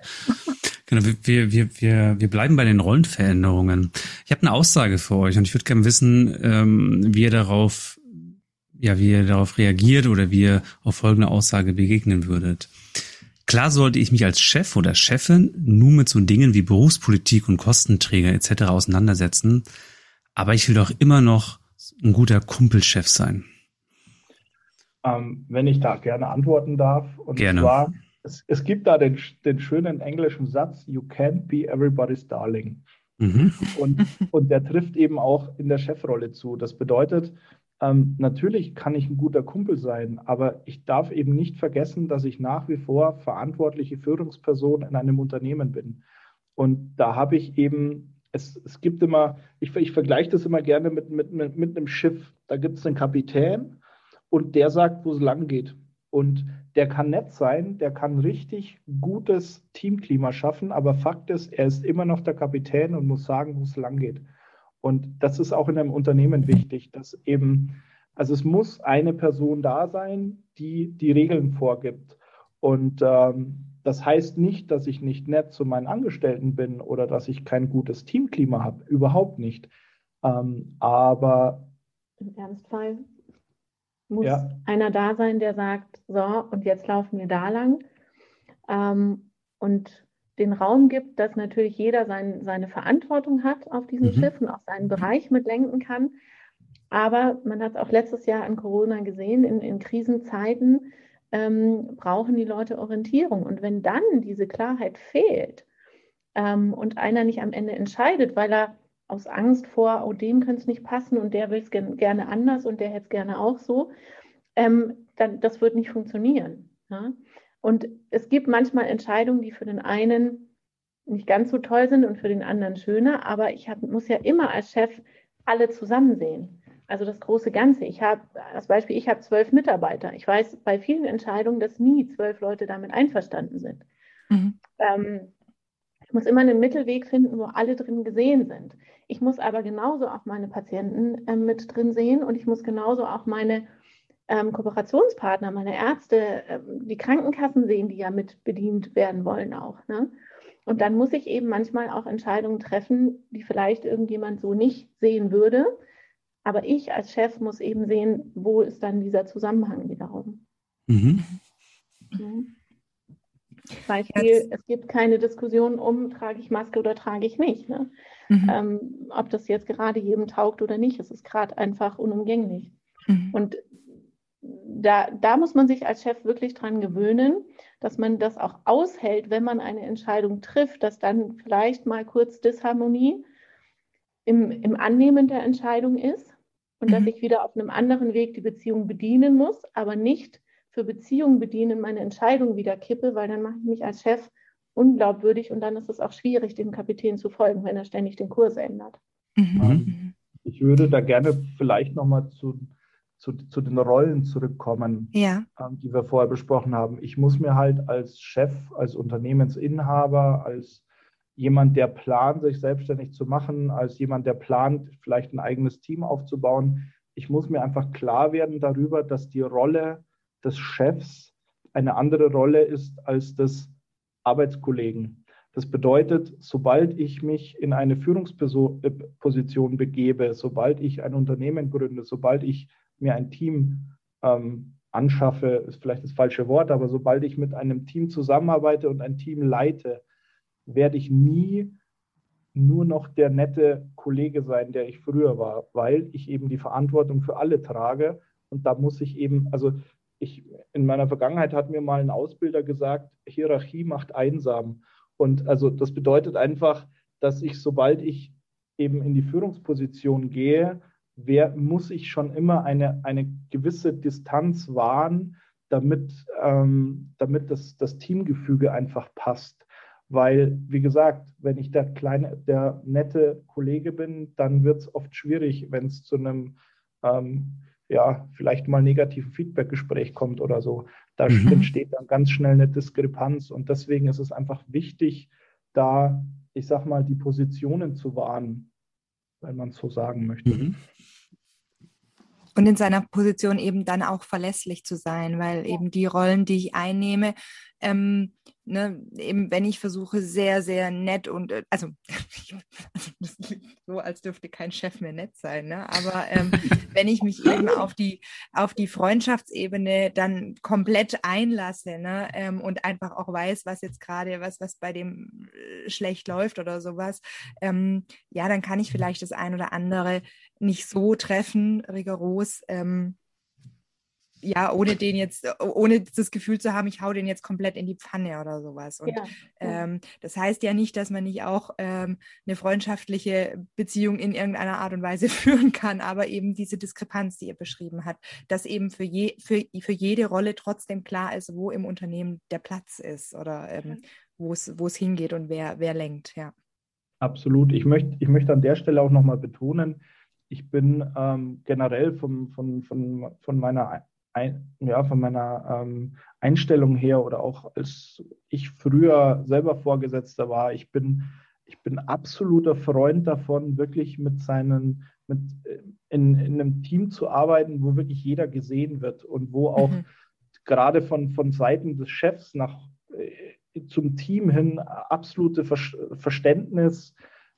Genau, wir, wir, wir, wir bleiben bei den Rollenveränderungen. Ich habe eine Aussage für euch und ich würde gerne wissen, ähm, wie ihr darauf, ja, wie ihr darauf reagiert oder wie ihr auf folgende Aussage begegnen würdet. Klar sollte ich mich als Chef oder Chefin nur mit so Dingen wie Berufspolitik und Kostenträger etc. auseinandersetzen, aber ich will doch immer noch ein guter Kumpelchef sein. Ähm, wenn ich da gerne antworten darf. Und gerne. zwar es, es gibt da den, den schönen englischen Satz, you can't be everybody's darling. Mhm. Und, und der trifft eben auch in der Chefrolle zu. Das bedeutet, ähm, natürlich kann ich ein guter Kumpel sein, aber ich darf eben nicht vergessen, dass ich nach wie vor verantwortliche Führungsperson in einem Unternehmen bin. Und da habe ich eben, es, es gibt immer, ich, ich vergleiche das immer gerne mit, mit, mit, mit einem Schiff. Da gibt es einen Kapitän und der sagt, wo es lang geht. Und der kann nett sein, der kann richtig gutes Teamklima schaffen, aber Fakt ist, er ist immer noch der Kapitän und muss sagen, wo es lang geht. Und das ist auch in einem Unternehmen wichtig, dass eben, also es muss eine Person da sein, die die Regeln vorgibt. Und ähm, das heißt nicht, dass ich nicht nett zu meinen Angestellten bin oder dass ich kein gutes Teamklima habe. Überhaupt nicht. Ähm, aber im Ernstfall muss ja. einer da sein, der sagt, so, und jetzt laufen wir da lang. Ähm, und den Raum gibt, dass natürlich jeder sein, seine Verantwortung hat auf diesem mhm. Schiff und auch seinen Bereich mitlenken kann. Aber man hat es auch letztes Jahr an Corona gesehen, in, in Krisenzeiten ähm, brauchen die Leute Orientierung. Und wenn dann diese Klarheit fehlt ähm, und einer nicht am Ende entscheidet, weil er aus Angst vor, oh, dem könnte es nicht passen und der will es ge gerne anders und der hätte es gerne auch so, ähm, dann das wird nicht funktionieren. Ja? Und es gibt manchmal Entscheidungen, die für den einen nicht ganz so toll sind und für den anderen schöner, aber ich hab, muss ja immer als Chef alle zusammen sehen. Also das große Ganze. Ich habe, als Beispiel, ich habe zwölf Mitarbeiter. Ich weiß bei vielen Entscheidungen, dass nie zwölf Leute damit einverstanden sind. Mhm. Ähm, ich muss immer einen Mittelweg finden, wo alle drin gesehen sind. Ich muss aber genauso auch meine Patienten äh, mit drin sehen und ich muss genauso auch meine ähm, Kooperationspartner, meine Ärzte, äh, die Krankenkassen sehen, die ja mit bedient werden wollen auch. Ne? Und dann muss ich eben manchmal auch Entscheidungen treffen, die vielleicht irgendjemand so nicht sehen würde. Aber ich als Chef muss eben sehen, wo ist dann dieser Zusammenhang wiederum. Mhm. Mhm. Beispiel, es gibt keine Diskussion um, trage ich Maske oder trage ich nicht. Ne? Mhm. Ähm, ob das jetzt gerade jedem taugt oder nicht, es ist gerade einfach unumgänglich. Mhm. Und da, da muss man sich als Chef wirklich dran gewöhnen, dass man das auch aushält, wenn man eine Entscheidung trifft, dass dann vielleicht mal kurz Disharmonie im, im Annehmen der Entscheidung ist und mhm. dass ich wieder auf einem anderen Weg die Beziehung bedienen muss, aber nicht für Beziehungen bedienen meine Entscheidung wieder kippe, weil dann mache ich mich als Chef unglaubwürdig und dann ist es auch schwierig, dem Kapitän zu folgen, wenn er ständig den Kurs ändert. Mhm. mhm. Ich würde da gerne vielleicht nochmal zu zu, zu den Rollen zurückkommen, ja. ähm, die wir vorher besprochen haben. Ich muss mir halt als Chef, als Unternehmensinhaber, als jemand, der plant, sich selbstständig zu machen, als jemand, der plant, vielleicht ein eigenes Team aufzubauen, ich muss mir einfach klar werden darüber, dass die Rolle des Chefs eine andere Rolle ist als des Arbeitskollegen. Das bedeutet, sobald ich mich in eine Führungsposition begebe, sobald ich ein Unternehmen gründe, sobald ich mir ein Team ähm, anschaffe, ist vielleicht das falsche Wort, aber sobald ich mit einem Team zusammenarbeite und ein Team leite, werde ich nie nur noch der nette Kollege sein, der ich früher war, weil ich eben die Verantwortung für alle trage. Und da muss ich eben, also ich, in meiner Vergangenheit hat mir mal ein Ausbilder gesagt, Hierarchie macht einsam. Und also das bedeutet einfach, dass ich, sobald ich eben in die Führungsposition gehe, wer, muss ich schon immer eine, eine gewisse Distanz wahren, damit, ähm, damit das, das Teamgefüge einfach passt. Weil, wie gesagt, wenn ich der kleine, der nette Kollege bin, dann wird es oft schwierig, wenn es zu einem ähm, ja, vielleicht mal negativen Feedbackgespräch kommt oder so. Da mhm. entsteht dann ganz schnell eine Diskrepanz. Und deswegen ist es einfach wichtig, da, ich sag mal, die Positionen zu wahren, wenn man es so sagen möchte. Mhm und in seiner Position eben dann auch verlässlich zu sein, weil eben die Rollen, die ich einnehme, ähm, ne, eben wenn ich versuche, sehr, sehr nett und, äh, also, so als dürfte kein Chef mehr nett sein, ne? aber ähm, wenn ich mich eben auf die, auf die Freundschaftsebene dann komplett einlasse ne, ähm, und einfach auch weiß, was jetzt gerade, was, was bei dem äh, schlecht läuft oder sowas, ähm, ja, dann kann ich vielleicht das ein oder andere nicht so treffen, rigoros, ähm, ja, ohne den jetzt, ohne das Gefühl zu haben, ich hau den jetzt komplett in die Pfanne oder sowas. Und ja. ähm, das heißt ja nicht, dass man nicht auch ähm, eine freundschaftliche Beziehung in irgendeiner Art und Weise führen kann, aber eben diese Diskrepanz, die ihr beschrieben habt, dass eben für, je, für, für jede Rolle trotzdem klar ist, wo im Unternehmen der Platz ist oder ähm, wo es hingeht und wer, wer lenkt, ja. Absolut. Ich möchte, ich möchte an der Stelle auch nochmal betonen, ich bin ähm, generell vom, von, von, von meiner ein, ja, von meiner ähm, Einstellung her oder auch als ich früher selber Vorgesetzter war, ich bin, ich bin absoluter Freund davon, wirklich mit seinen, mit äh, in, in einem Team zu arbeiten, wo wirklich jeder gesehen wird und wo auch mhm. gerade von, von Seiten des Chefs nach äh, zum Team hin absolute Ver Verständnis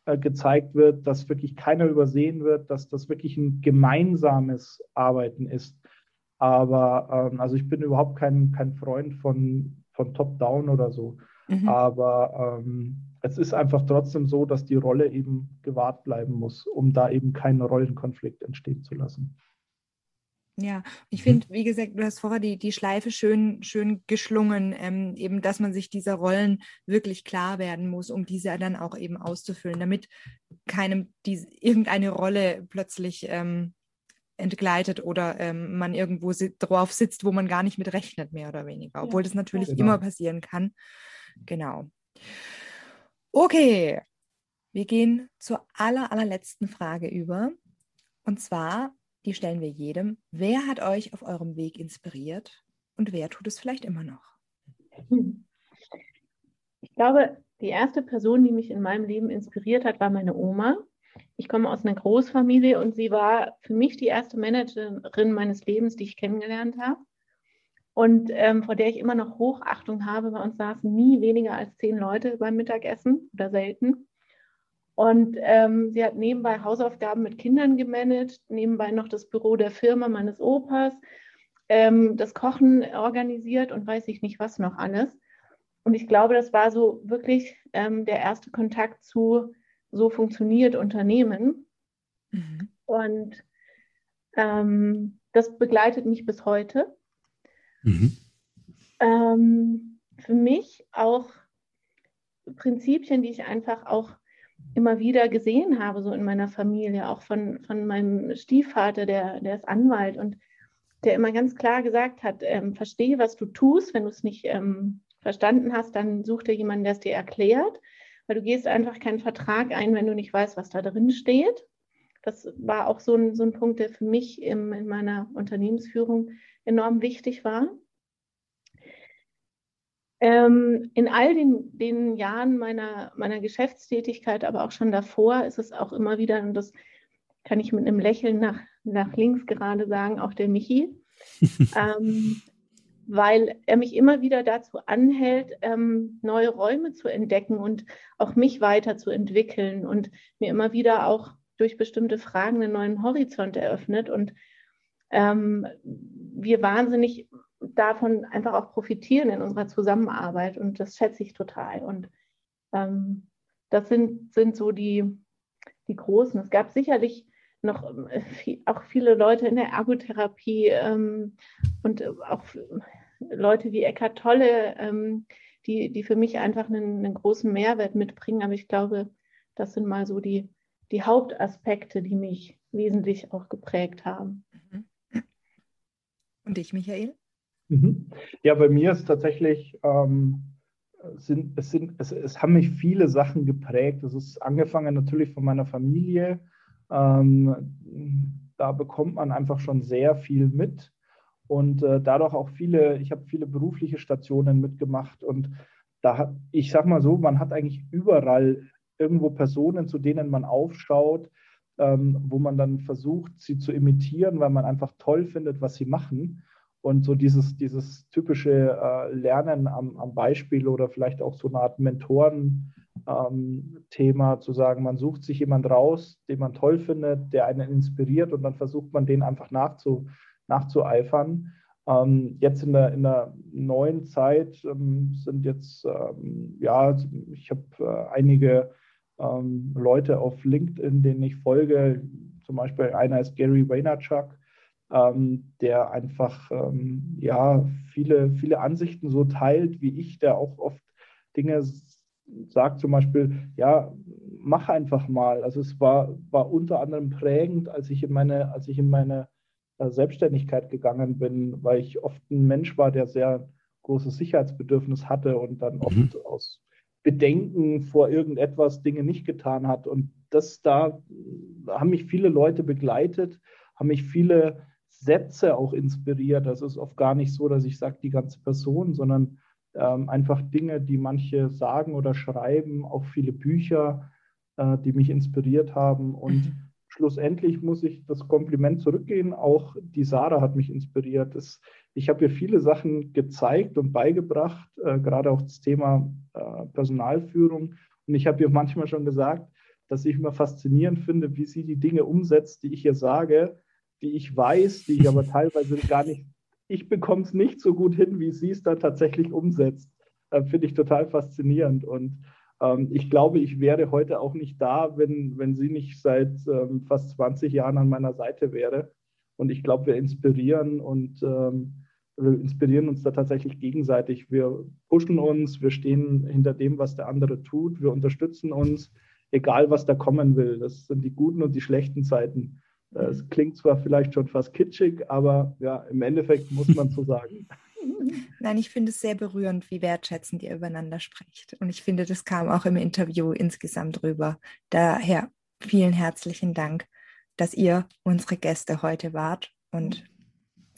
äh, gezeigt wird, dass wirklich keiner übersehen wird, dass das wirklich ein gemeinsames Arbeiten ist. Aber ähm, also ich bin überhaupt kein, kein Freund von, von Top-Down oder so. Mhm. Aber ähm, es ist einfach trotzdem so, dass die Rolle eben gewahrt bleiben muss, um da eben keinen Rollenkonflikt entstehen zu lassen. Ja, ich finde, wie gesagt, du hast vorher die, die Schleife schön, schön geschlungen, ähm, eben, dass man sich dieser Rollen wirklich klar werden muss, um diese dann auch eben auszufüllen, damit keinem die, irgendeine Rolle plötzlich ähm, entgleitet oder ähm, man irgendwo si drauf sitzt, wo man gar nicht mit rechnet, mehr oder weniger, obwohl ja, das natürlich genau. immer passieren kann. Genau. Okay, wir gehen zur aller, allerletzten Frage über. Und zwar, die stellen wir jedem. Wer hat euch auf eurem Weg inspiriert und wer tut es vielleicht immer noch? Ich glaube, die erste Person, die mich in meinem Leben inspiriert hat, war meine Oma. Ich komme aus einer Großfamilie und sie war für mich die erste Managerin meines Lebens, die ich kennengelernt habe. Und ähm, vor der ich immer noch Hochachtung habe. Bei uns saßen nie weniger als zehn Leute beim Mittagessen oder selten. Und ähm, sie hat nebenbei Hausaufgaben mit Kindern gemanagt, nebenbei noch das Büro der Firma meines Opas, ähm, das Kochen organisiert und weiß ich nicht was noch alles. Und ich glaube, das war so wirklich ähm, der erste Kontakt zu, so funktioniert Unternehmen. Mhm. Und ähm, das begleitet mich bis heute. Mhm. Ähm, für mich auch Prinzipien, die ich einfach auch immer wieder gesehen habe, so in meiner Familie, auch von, von meinem Stiefvater, der, der ist Anwalt und der immer ganz klar gesagt hat, ähm, verstehe, was du tust. Wenn du es nicht ähm, verstanden hast, dann such dir jemanden, der es dir erklärt, weil du gehst einfach keinen Vertrag ein, wenn du nicht weißt, was da drin steht. Das war auch so ein, so ein Punkt, der für mich im, in meiner Unternehmensführung enorm wichtig war. Ähm, in all den, den Jahren meiner, meiner Geschäftstätigkeit, aber auch schon davor, ist es auch immer wieder, und das kann ich mit einem Lächeln nach, nach links gerade sagen, auch der Michi, ähm, weil er mich immer wieder dazu anhält, ähm, neue Räume zu entdecken und auch mich weiterzuentwickeln und mir immer wieder auch durch bestimmte Fragen einen neuen Horizont eröffnet und ähm, wir wahnsinnig davon einfach auch profitieren in unserer Zusammenarbeit und das schätze ich total. Und ähm, das sind, sind so die, die Großen. Es gab sicherlich noch äh, auch viele Leute in der Ergotherapie ähm, und auch Leute wie Eckhart Tolle, ähm, die, die für mich einfach einen, einen, großen Mehrwert mitbringen. Aber ich glaube, das sind mal so die, die Hauptaspekte, die mich wesentlich auch geprägt haben. Und dich, Michael? Mhm. Ja, bei mir ist tatsächlich, ähm, sind, es, sind, es, es haben mich viele Sachen geprägt. Es ist angefangen natürlich von meiner Familie. Ähm, da bekommt man einfach schon sehr viel mit und äh, dadurch auch viele, ich habe viele berufliche Stationen mitgemacht und da hat, ich sag mal so, man hat eigentlich überall irgendwo Personen, zu denen man aufschaut, ähm, wo man dann versucht, sie zu imitieren, weil man einfach toll findet, was sie machen. Und so dieses, dieses typische äh, Lernen am, am, Beispiel oder vielleicht auch so eine Art Mentoren-Thema ähm, zu sagen, man sucht sich jemand raus, den man toll findet, der einen inspiriert und dann versucht man den einfach nachzu, nachzueifern. Ähm, jetzt in der, in der neuen Zeit ähm, sind jetzt, ähm, ja, ich habe äh, einige ähm, Leute auf LinkedIn, denen ich folge. Zum Beispiel einer ist Gary Vaynerchuk, ähm, der einfach ähm, ja viele, viele Ansichten so teilt wie ich, der auch oft Dinge sagt, zum Beispiel, ja, mach einfach mal. Also es war, war unter anderem prägend, als ich in meine, als ich in meine Selbstständigkeit gegangen bin, weil ich oft ein Mensch war, der sehr großes Sicherheitsbedürfnis hatte und dann oft mhm. aus Bedenken vor irgendetwas Dinge nicht getan hat. Und das da haben mich viele Leute begleitet, haben mich viele Sätze auch inspiriert. Das ist oft gar nicht so, dass ich sage, die ganze Person, sondern ähm, einfach Dinge, die manche sagen oder schreiben, auch viele Bücher, äh, die mich inspiriert haben. Und mhm. Schlussendlich muss ich das Kompliment zurückgehen. Auch die Sarah hat mich inspiriert. Es, ich habe ihr viele Sachen gezeigt und beigebracht, äh, gerade auch das Thema äh, Personalführung. Und ich habe ihr manchmal schon gesagt, dass ich immer faszinierend finde, wie sie die Dinge umsetzt, die ich ihr sage die ich weiß, die ich aber teilweise gar nicht, ich bekomme es nicht so gut hin, wie sie es dann tatsächlich umsetzt. Äh, Finde ich total faszinierend. Und ich glaube, ich wäre heute auch nicht da, wenn, wenn sie nicht seit ähm, fast 20 Jahren an meiner Seite wäre. Und ich glaube, wir inspirieren und ähm, wir inspirieren uns da tatsächlich gegenseitig. Wir pushen uns, wir stehen hinter dem, was der andere tut, wir unterstützen uns, egal was da kommen will. Das sind die guten und die schlechten Zeiten. Es klingt zwar vielleicht schon fast kitschig, aber ja, im Endeffekt muss man so sagen. Nein, ich finde es sehr berührend, wie wertschätzend ihr übereinander sprecht. Und ich finde, das kam auch im Interview insgesamt rüber. Daher vielen herzlichen Dank, dass ihr unsere Gäste heute wart und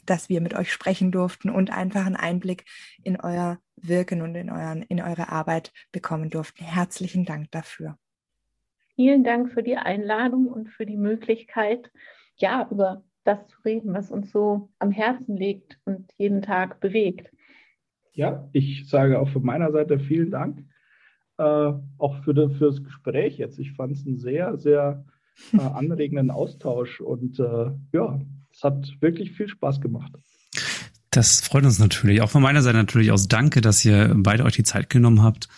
dass wir mit euch sprechen durften und einfach einen Einblick in euer Wirken und in, euren, in eure Arbeit bekommen durften. Herzlichen Dank dafür. Vielen Dank für die Einladung und für die Möglichkeit, ja, über das zu reden, was uns so am Herzen liegt und jeden Tag bewegt. Ja, ich sage auch von meiner Seite vielen Dank. äh, auch für, de, für das Gespräch jetzt. Ich fand es einen sehr, sehr äh, anregenden Austausch und äh, ja, es hat wirklich viel Spaß gemacht. Das freut uns natürlich. Auch von meiner Seite natürlich aus Danke, dass ihr beide euch die Zeit genommen habt.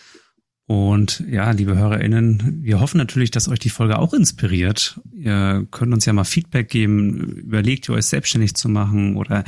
Und ja, liebe HörerInnen, wir hoffen natürlich, dass euch die Folge auch inspiriert. Ihr könnt uns ja mal Feedback geben. Überlegt ihr euch selbstständig zu machen oder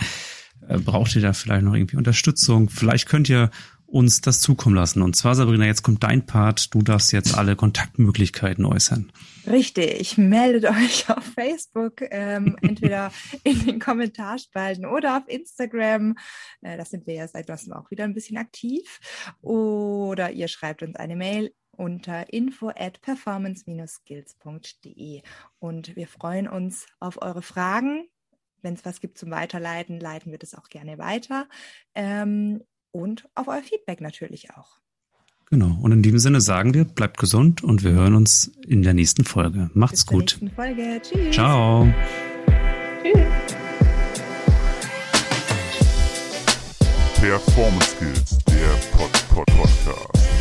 äh, braucht ihr da vielleicht noch irgendwie Unterstützung? Vielleicht könnt ihr uns das zukommen lassen. Und zwar, Sabrina, jetzt kommt dein Part. Du darfst jetzt alle Kontaktmöglichkeiten äußern. Richtig, meldet euch auf Facebook, ähm, entweder in den Kommentarspalten oder auf Instagram. Äh, das sind wir ja seit neuestem auch wieder ein bisschen aktiv. Oder ihr schreibt uns eine Mail unter info at performance-skills.de. Und wir freuen uns auf eure Fragen. Wenn es was gibt zum Weiterleiten, leiten wir das auch gerne weiter. Ähm, und auf euer Feedback natürlich auch. Genau. Und in diesem Sinne sagen wir, bleibt gesund und wir hören uns in der nächsten Folge. Macht's Bis gut. Nächsten Folge. Tschüss. Ciao. Tschüss. Performance Skills, der Pod -Pod Podcast.